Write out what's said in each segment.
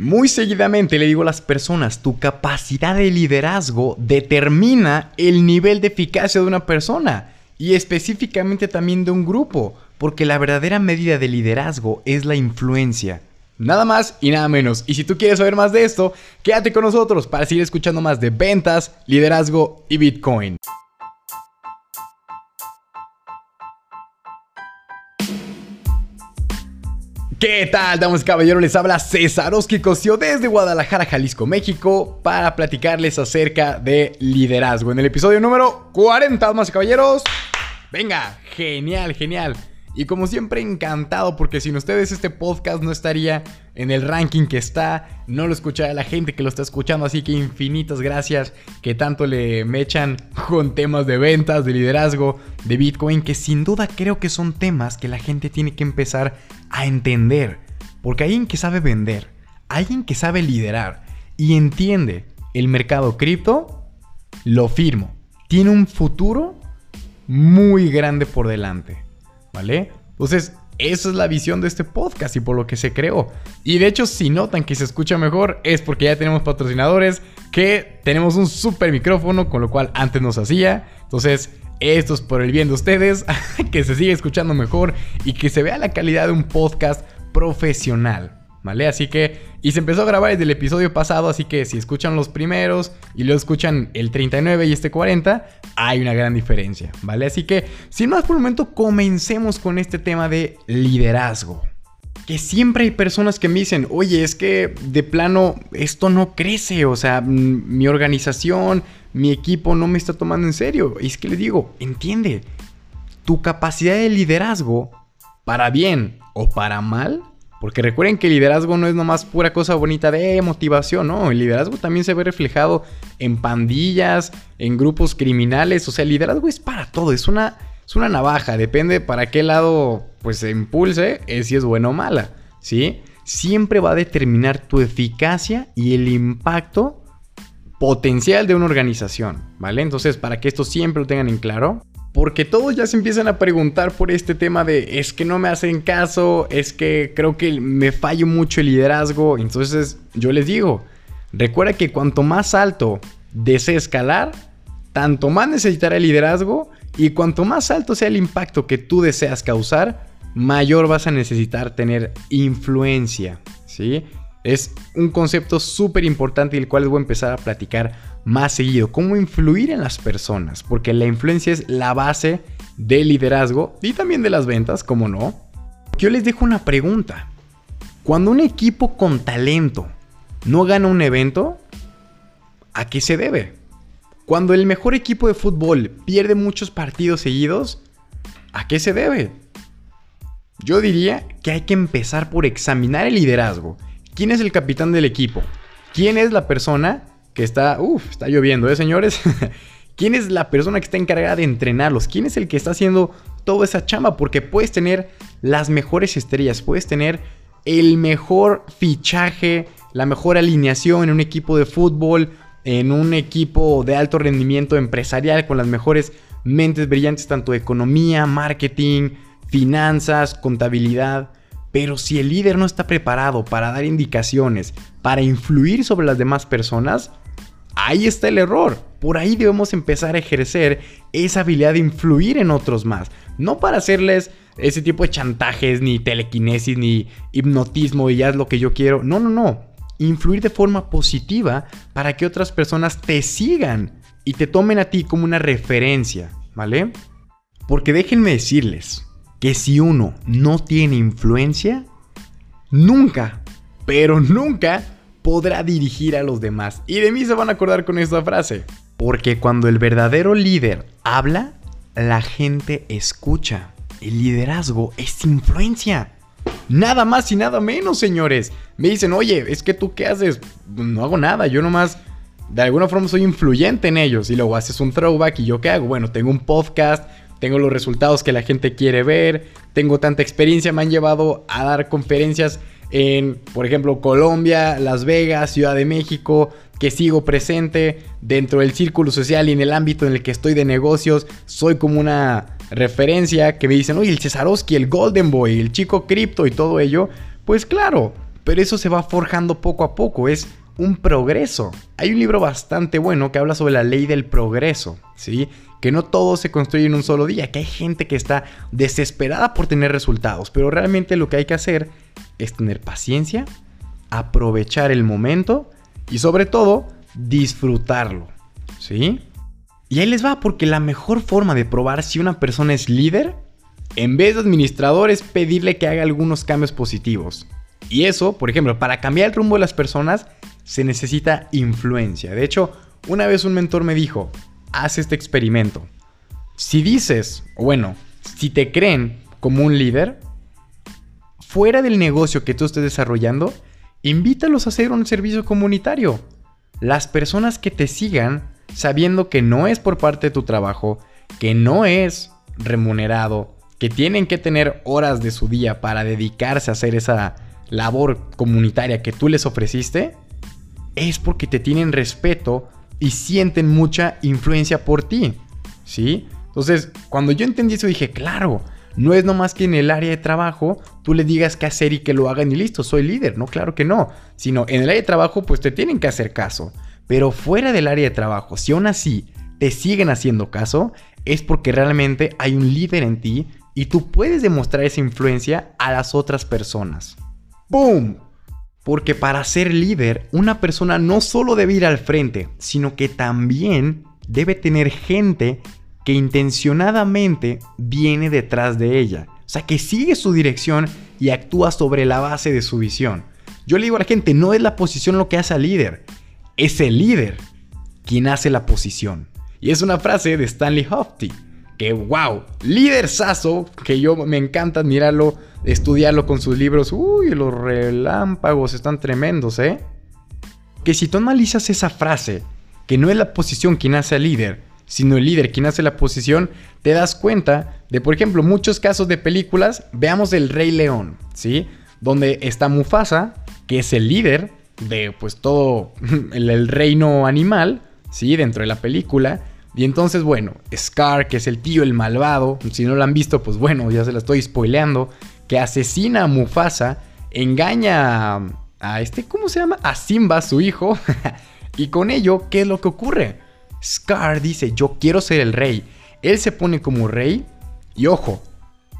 Muy seguidamente le digo a las personas, tu capacidad de liderazgo determina el nivel de eficacia de una persona y específicamente también de un grupo, porque la verdadera medida de liderazgo es la influencia. Nada más y nada menos. Y si tú quieres saber más de esto, quédate con nosotros para seguir escuchando más de ventas, liderazgo y Bitcoin. ¿Qué tal, damas y caballeros? Les habla César Cosio desde Guadalajara, Jalisco, México, para platicarles acerca de liderazgo. En el episodio número 40, damas y caballeros. Venga, genial, genial. Y como siempre, encantado porque sin ustedes este podcast no estaría en el ranking que está, no lo escucharía la gente que lo está escuchando, así que infinitas gracias que tanto le me echan con temas de ventas, de liderazgo, de Bitcoin, que sin duda creo que son temas que la gente tiene que empezar a entender. Porque alguien que sabe vender, alguien que sabe liderar y entiende el mercado cripto, lo firmo. Tiene un futuro muy grande por delante. ¿Vale? Entonces, esa es la visión de este podcast y por lo que se creó. Y de hecho, si notan que se escucha mejor, es porque ya tenemos patrocinadores, que tenemos un super micrófono, con lo cual antes nos hacía. Entonces, esto es por el bien de ustedes, que se siga escuchando mejor y que se vea la calidad de un podcast profesional. ¿Vale? Así que, y se empezó a grabar desde el episodio pasado, así que si escuchan los primeros y luego escuchan el 39 y este 40, hay una gran diferencia, ¿vale? Así que, sin más por el momento, comencemos con este tema de liderazgo. Que siempre hay personas que me dicen, oye, es que de plano esto no crece, o sea, mi organización, mi equipo no me está tomando en serio. Y es que les digo, entiende, tu capacidad de liderazgo, para bien o para mal, porque recuerden que el liderazgo no es nomás pura cosa bonita de motivación, ¿no? El liderazgo también se ve reflejado en pandillas, en grupos criminales. O sea, el liderazgo es para todo, es una, es una navaja. Depende para qué lado pues se impulse, es si es buena o mala, ¿sí? Siempre va a determinar tu eficacia y el impacto potencial de una organización, ¿vale? Entonces, para que esto siempre lo tengan en claro, porque todos ya se empiezan a preguntar por este tema de es que no me hacen caso, es que creo que me fallo mucho el liderazgo. Entonces yo les digo, recuerda que cuanto más alto desee escalar, tanto más necesitará el liderazgo y cuanto más alto sea el impacto que tú deseas causar, mayor vas a necesitar tener influencia. ¿sí? Es un concepto súper importante el cual les voy a empezar a platicar más seguido, cómo influir en las personas, porque la influencia es la base del liderazgo y también de las ventas, como no. Yo les dejo una pregunta. Cuando un equipo con talento no gana un evento, ¿a qué se debe? Cuando el mejor equipo de fútbol pierde muchos partidos seguidos, ¿a qué se debe? Yo diría que hay que empezar por examinar el liderazgo. ¿Quién es el capitán del equipo? ¿Quién es la persona está, uff, está lloviendo, ¿eh, señores? ¿Quién es la persona que está encargada de entrenarlos? ¿Quién es el que está haciendo toda esa chamba? Porque puedes tener las mejores estrellas, puedes tener el mejor fichaje, la mejor alineación en un equipo de fútbol, en un equipo de alto rendimiento empresarial con las mejores mentes brillantes tanto economía, marketing, finanzas, contabilidad. Pero si el líder no está preparado para dar indicaciones, para influir sobre las demás personas, ahí está el error. Por ahí debemos empezar a ejercer esa habilidad de influir en otros más. No para hacerles ese tipo de chantajes, ni telequinesis, ni hipnotismo y ya es lo que yo quiero. No, no, no. Influir de forma positiva para que otras personas te sigan y te tomen a ti como una referencia, ¿vale? Porque déjenme decirles que si uno no tiene influencia, nunca, pero nunca podrá dirigir a los demás. Y de mí se van a acordar con esta frase. Porque cuando el verdadero líder habla, la gente escucha. El liderazgo es influencia. Nada más y nada menos, señores. Me dicen, oye, es que tú qué haces? No hago nada, yo nomás de alguna forma soy influyente en ellos. Y luego haces un throwback y yo qué hago? Bueno, tengo un podcast, tengo los resultados que la gente quiere ver, tengo tanta experiencia, me han llevado a dar conferencias en, por ejemplo, Colombia, Las Vegas, Ciudad de México, que sigo presente dentro del círculo social y en el ámbito en el que estoy de negocios, soy como una referencia que me dicen, oye, el Cesarowski, el Golden Boy, el chico cripto y todo ello, pues claro, pero eso se va forjando poco a poco, es un progreso. Hay un libro bastante bueno que habla sobre la ley del progreso, ¿sí? Que no todo se construye en un solo día, que hay gente que está desesperada por tener resultados, pero realmente lo que hay que hacer es tener paciencia, aprovechar el momento y sobre todo disfrutarlo, ¿sí? Y ahí les va, porque la mejor forma de probar si una persona es líder, en vez de administrador, es pedirle que haga algunos cambios positivos. Y eso, por ejemplo, para cambiar el rumbo de las personas, se necesita influencia. De hecho, una vez un mentor me dijo, haz este experimento. Si dices, bueno, si te creen como un líder, fuera del negocio que tú estés desarrollando, invítalos a hacer un servicio comunitario. Las personas que te sigan, sabiendo que no es por parte de tu trabajo, que no es remunerado, que tienen que tener horas de su día para dedicarse a hacer esa labor comunitaria que tú les ofreciste, es porque te tienen respeto y sienten mucha influencia por ti. ¿Sí? Entonces, cuando yo entendí eso dije, claro, no es nomás que en el área de trabajo tú le digas qué hacer y que lo hagan y listo, soy líder, no, claro que no, sino en el área de trabajo pues te tienen que hacer caso, pero fuera del área de trabajo, si aún así te siguen haciendo caso, es porque realmente hay un líder en ti y tú puedes demostrar esa influencia a las otras personas. ¡Boom! Porque para ser líder, una persona no solo debe ir al frente, sino que también debe tener gente que intencionadamente viene detrás de ella. O sea, que sigue su dirección y actúa sobre la base de su visión. Yo le digo a la gente, no es la posición lo que hace al líder, es el líder quien hace la posición. Y es una frase de Stanley Hofty, que wow, líder saso, que yo me encanta admirarlo estudiarlo con sus libros. Uy, los relámpagos están tremendos, ¿eh? Que si tú analizas esa frase, que no es la posición quien hace al líder, sino el líder quien hace la posición, te das cuenta de, por ejemplo, muchos casos de películas, veamos el Rey León, ¿sí? Donde está Mufasa, que es el líder de pues todo el, el reino animal, ¿sí? Dentro de la película. Y entonces, bueno, Scar, que es el tío, el malvado, si no lo han visto, pues bueno, ya se la estoy spoileando, que asesina a Mufasa, engaña a, este, ¿cómo se llama? A Simba, su hijo. y con ello, ¿qué es lo que ocurre? Scar dice, yo quiero ser el rey. Él se pone como rey. Y ojo,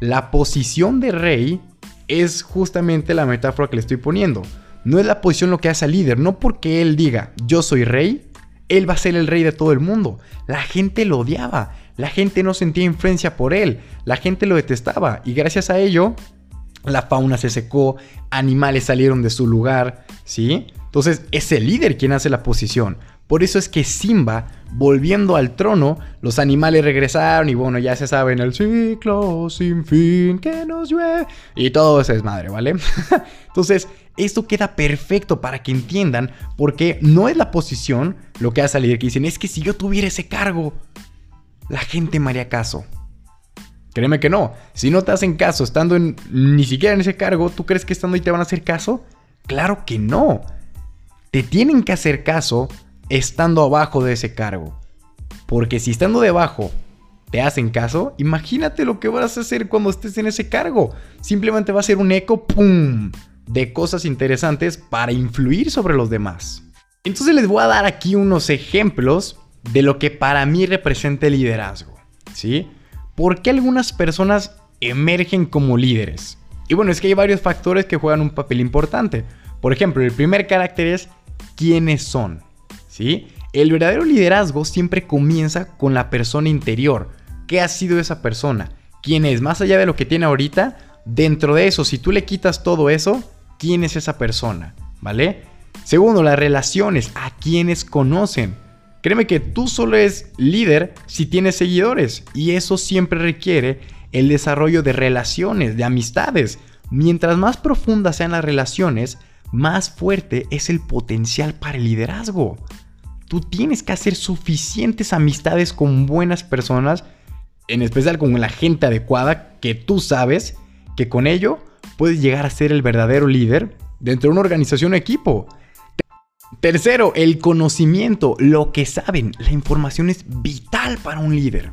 la posición de rey es justamente la metáfora que le estoy poniendo. No es la posición lo que hace al líder, no porque él diga, yo soy rey, él va a ser el rey de todo el mundo. La gente lo odiaba, la gente no sentía influencia por él, la gente lo detestaba y gracias a ello la fauna se secó, animales salieron de su lugar, ¿sí? Entonces es el líder quien hace la posición. Por eso es que Simba, volviendo al trono, los animales regresaron y bueno, ya se saben el ciclo sin fin que nos llueve y todo eso es madre, ¿vale? Entonces, esto queda perfecto para que entiendan por qué no es la posición lo que hace al líder que dicen, es que si yo tuviera ese cargo, la gente me haría caso. Créeme que no. Si no te hacen caso estando en, ni siquiera en ese cargo, ¿tú crees que estando ahí te van a hacer caso? Claro que no. Te tienen que hacer caso estando abajo de ese cargo. Porque si estando debajo te hacen caso, imagínate lo que vas a hacer cuando estés en ese cargo. Simplemente va a ser un eco, de cosas interesantes para influir sobre los demás. Entonces les voy a dar aquí unos ejemplos de lo que para mí representa el liderazgo. ¿Sí? ¿Por qué algunas personas emergen como líderes? Y bueno, es que hay varios factores que juegan un papel importante. Por ejemplo, el primer carácter es quiénes son. El verdadero liderazgo siempre comienza con la persona interior. ¿Qué ha sido esa persona? ¿Quién es? Más allá de lo que tiene ahorita, dentro de eso, si tú le quitas todo eso, ¿quién es esa persona? ¿Vale? Segundo, las relaciones. ¿A quiénes conocen? Créeme que tú solo eres líder si tienes seguidores y eso siempre requiere el desarrollo de relaciones, de amistades. Mientras más profundas sean las relaciones, más fuerte es el potencial para el liderazgo. Tú tienes que hacer suficientes amistades con buenas personas, en especial con la gente adecuada, que tú sabes que con ello puedes llegar a ser el verdadero líder dentro de una organización o equipo. Tercero, el conocimiento, lo que saben. La información es vital para un líder.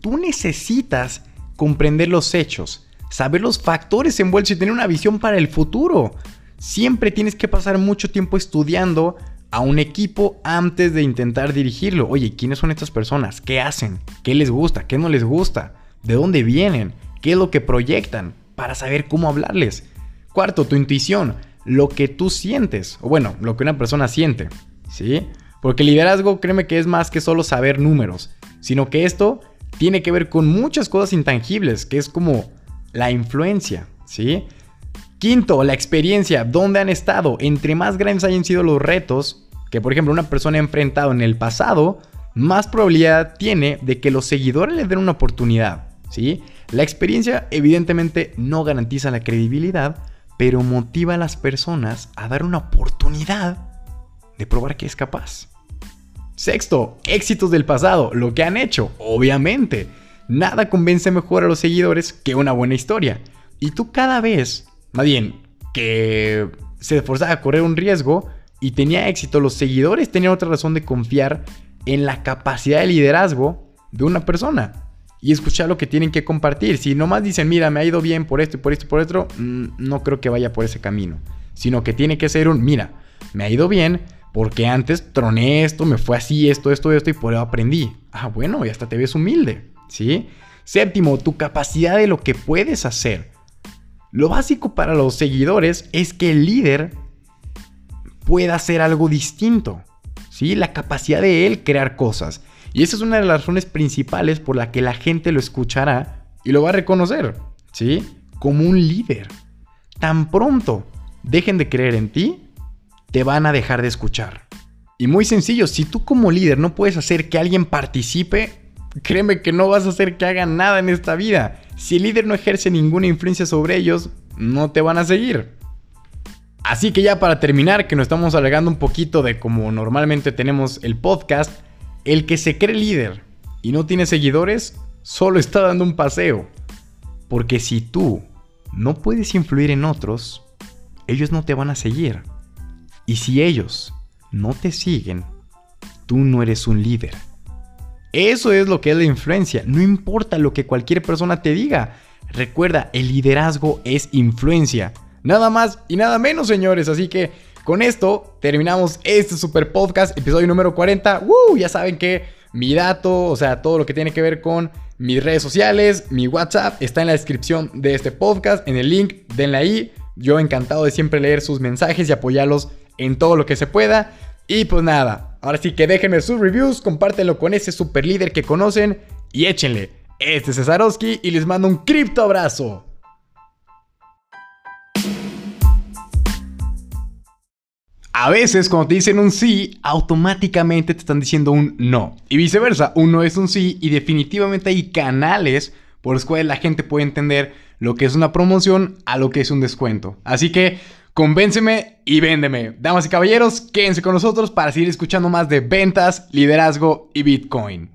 Tú necesitas comprender los hechos, saber los factores envueltos y tener una visión para el futuro. siempre tienes que pasar mucho tiempo estudiando a un equipo antes de intentar dirigirlo. Oye, ¿quiénes son estas personas? ¿Qué hacen? ¿Qué les gusta? ¿Qué no les gusta? ¿De dónde vienen? ¿Qué es lo que proyectan? Para saber cómo hablarles. Cuarto, tu intuición. Lo que tú sientes. O bueno, lo que una persona siente. ¿Sí? Porque liderazgo, créeme que es más que solo saber números. Sino que esto tiene que ver con muchas cosas intangibles. Que es como la influencia. ¿Sí? Quinto, la experiencia, dónde han estado. Entre más grandes hayan sido los retos que, por ejemplo, una persona enfrentado en el pasado, más probabilidad tiene de que los seguidores le den una oportunidad. ¿sí? La experiencia, evidentemente, no garantiza la credibilidad, pero motiva a las personas a dar una oportunidad de probar que es capaz. Sexto, éxitos del pasado, lo que han hecho, obviamente. Nada convence mejor a los seguidores que una buena historia. Y tú cada vez más bien, que se esforzaba a correr un riesgo y tenía éxito. Los seguidores tenían otra razón de confiar en la capacidad de liderazgo de una persona y escuchar lo que tienen que compartir. Si nomás dicen, mira, me ha ido bien por esto y por esto y por esto, mm, no creo que vaya por ese camino. Sino que tiene que ser un, mira, me ha ido bien porque antes troné esto, me fue así, esto, esto, esto y por eso aprendí. Ah, bueno, y hasta te ves humilde, ¿sí? Séptimo, tu capacidad de lo que puedes hacer. Lo básico para los seguidores es que el líder pueda hacer algo distinto. ¿sí? La capacidad de él crear cosas. Y esa es una de las razones principales por la que la gente lo escuchará y lo va a reconocer. ¿sí? Como un líder. Tan pronto dejen de creer en ti, te van a dejar de escuchar. Y muy sencillo, si tú como líder no puedes hacer que alguien participe, créeme que no vas a hacer que hagan nada en esta vida. Si el líder no ejerce ninguna influencia sobre ellos, no te van a seguir. Así que ya para terminar, que nos estamos alargando un poquito de como normalmente tenemos el podcast, el que se cree líder y no tiene seguidores, solo está dando un paseo. Porque si tú no puedes influir en otros, ellos no te van a seguir. Y si ellos no te siguen, tú no eres un líder. Eso es lo que es la influencia. No importa lo que cualquier persona te diga. Recuerda, el liderazgo es influencia. Nada más y nada menos, señores. Así que con esto terminamos este super podcast, episodio número 40. Ya saben que mi dato, o sea, todo lo que tiene que ver con mis redes sociales, mi WhatsApp, está en la descripción de este podcast, en el link, denle ahí. Yo encantado de siempre leer sus mensajes y apoyarlos en todo lo que se pueda. Y pues nada, ahora sí que déjenme sus reviews, compártenlo con ese super líder que conocen y échenle. Este es Cesarowski y les mando un cripto abrazo. A veces cuando te dicen un sí, automáticamente te están diciendo un no. Y viceversa, un no es un sí y definitivamente hay canales por los cuales la gente puede entender lo que es una promoción a lo que es un descuento. Así que Convénceme y véndeme. Damas y caballeros, quédense con nosotros para seguir escuchando más de ventas, liderazgo y Bitcoin.